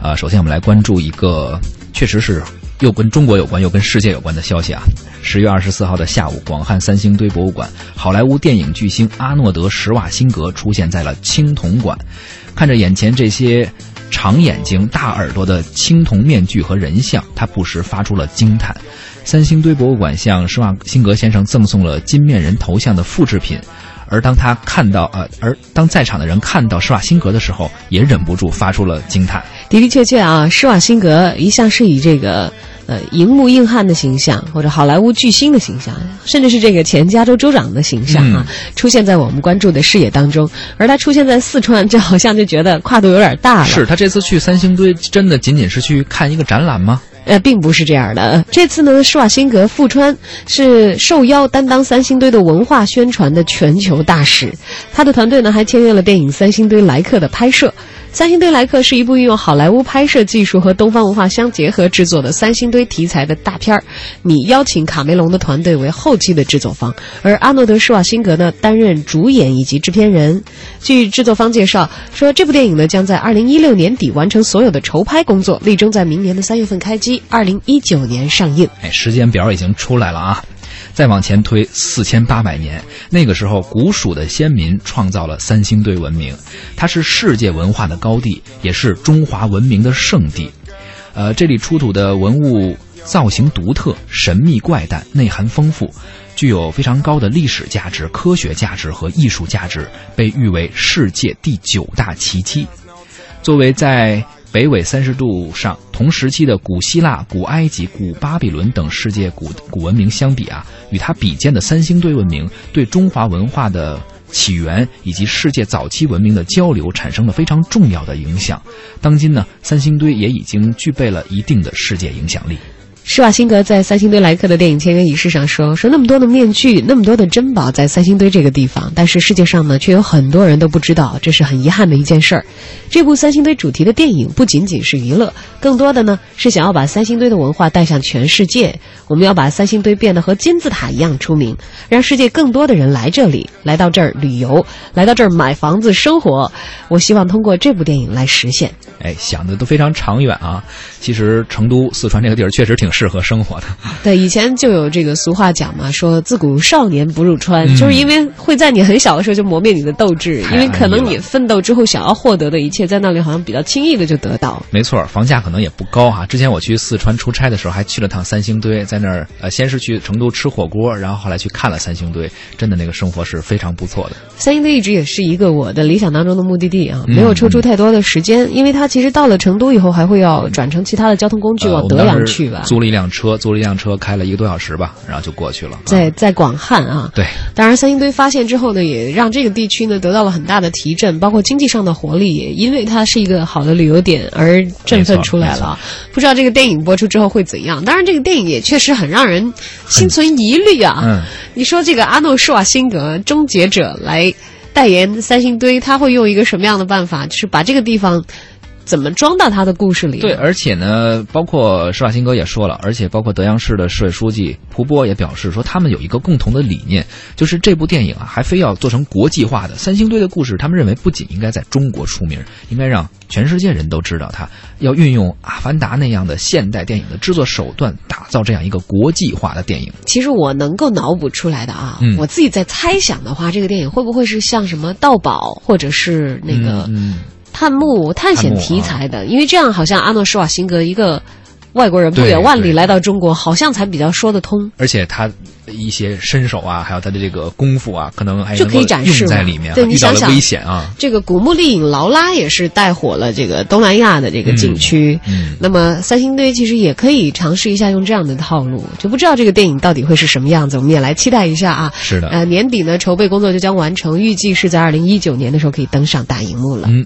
啊，首先我们来关注一个，确实是又跟中国有关又跟世界有关的消息啊。十月二十四号的下午，广汉三星堆博物馆，好莱坞电影巨星阿诺德·施瓦辛格出现在了青铜馆，看着眼前这些长眼睛、大耳朵的青铜面具和人像，他不时发出了惊叹。三星堆博物馆向施瓦辛格先生赠送了金面人头像的复制品。而当他看到呃，而当在场的人看到施瓦辛格的时候，也忍不住发出了惊叹。的的确确啊，施瓦辛格一向是以这个呃荧幕硬汉的形象，或者好莱坞巨星的形象，甚至是这个前加州州长的形象啊，出现在我们关注的视野当中。而他出现在四川，这好像就觉得跨度有点大了。是他这次去三星堆，真的仅仅是去看一个展览吗？呃，并不是这样的。这次呢，施瓦辛格赴川是受邀担当三星堆的文化宣传的全球大使，他的团队呢还签约了电影《三星堆来客》的拍摄。三星堆来客是一部运用好莱坞拍摄技术和东方文化相结合制作的三星堆题材的大片儿。你邀请卡梅隆的团队为后期的制作方，而阿诺德施瓦辛格呢担任主演以及制片人。据制作方介绍说，这部电影呢将在二零一六年底完成所有的筹拍工作，力争在明年的三月份开机，二零一九年上映。哎，时间表已经出来了啊。再往前推四千八百年，那个时候古蜀的先民创造了三星堆文明，它是世界文化的高地，也是中华文明的圣地。呃，这里出土的文物造型独特、神秘怪诞、内涵丰富，具有非常高的历史价值、科学价值和艺术价值，被誉为世界第九大奇迹。作为在北纬三十度上，同时期的古希腊、古埃及、古巴比伦等世界古古文明相比啊，与它比肩的三星堆文明，对中华文化的起源以及世界早期文明的交流产生了非常重要的影响。当今呢，三星堆也已经具备了一定的世界影响力。施瓦辛格在三星堆来客的电影签约仪式上说：“说那么多的面具，那么多的珍宝在三星堆这个地方，但是世界上呢，却有很多人都不知道，这是很遗憾的一件事儿。这部三星堆主题的电影不仅仅是娱乐，更多的呢是想要把三星堆的文化带向全世界。我们要把三星堆变得和金字塔一样出名，让世界更多的人来这里，来到这儿旅游，来到这儿买房子生活。我希望通过这部电影来实现。哎，想的都非常长远啊。其实成都、四川这个地儿确实挺。”适合生活的，对，以前就有这个俗话讲嘛，说自古少年不入川，就是因为会在你很小的时候就磨灭你的斗志，因为可能你奋斗之后想要获得的一切，在那里好像比较轻易的就得到。没错，房价可能也不高哈。之前我去四川出差的时候，还去了趟三星堆，在那儿呃，先是去成都吃火锅，然后后来去看了三星堆，真的那个生活是非常不错的。三星堆一直也是一个我的理想当中的目的地啊，没有抽出太多的时间，因为它其实到了成都以后，还会要转乘其他的交通工具往德阳去吧。租了一辆车，租了一辆车，开了一个多小时吧，然后就过去了。在在广汉啊，对。当然，三星堆发现之后呢，也让这个地区呢得到了很大的提振，包括经济上的活力，也因为它是一个好的旅游点而振奋出来了。不知道这个电影播出之后会怎样？当然，这个电影也确实很让人心存疑虑啊。嗯。你说这个阿诺施瓦辛格终结者来代言三星堆，他会用一个什么样的办法？就是把这个地方。怎么装到他的故事里？对，而且呢，包括施瓦辛格也说了，而且包括德阳市的市委书记蒲波也表示说，他们有一个共同的理念，就是这部电影啊，还非要做成国际化的三星堆的故事。他们认为不仅应该在中国出名，应该让全世界人都知道它。要运用《阿凡达》那样的现代电影的制作手段，打造这样一个国际化的电影。其实我能够脑补出来的啊，我自己在猜想的话，这个电影会不会是像什么盗宝，或者是那个？探墓探险题材的，因为这样好像阿诺施瓦辛格一个外国人不远万里来到中国，好像才比较说得通。而且他一些身手啊，还有他的这个功夫啊，可能还就可以展示在里面。对你想想，危险啊！这个古墓丽影劳拉也是带火了这个东南亚的这个景区。嗯，那么三星堆其实也可以尝试一下用这样的套路，就不知道这个电影到底会是什么样子。我们也来期待一下啊！是的，呃，年底呢筹备工作就将完成，预计是在二零一九年的时候可以登上大荧幕了。嗯。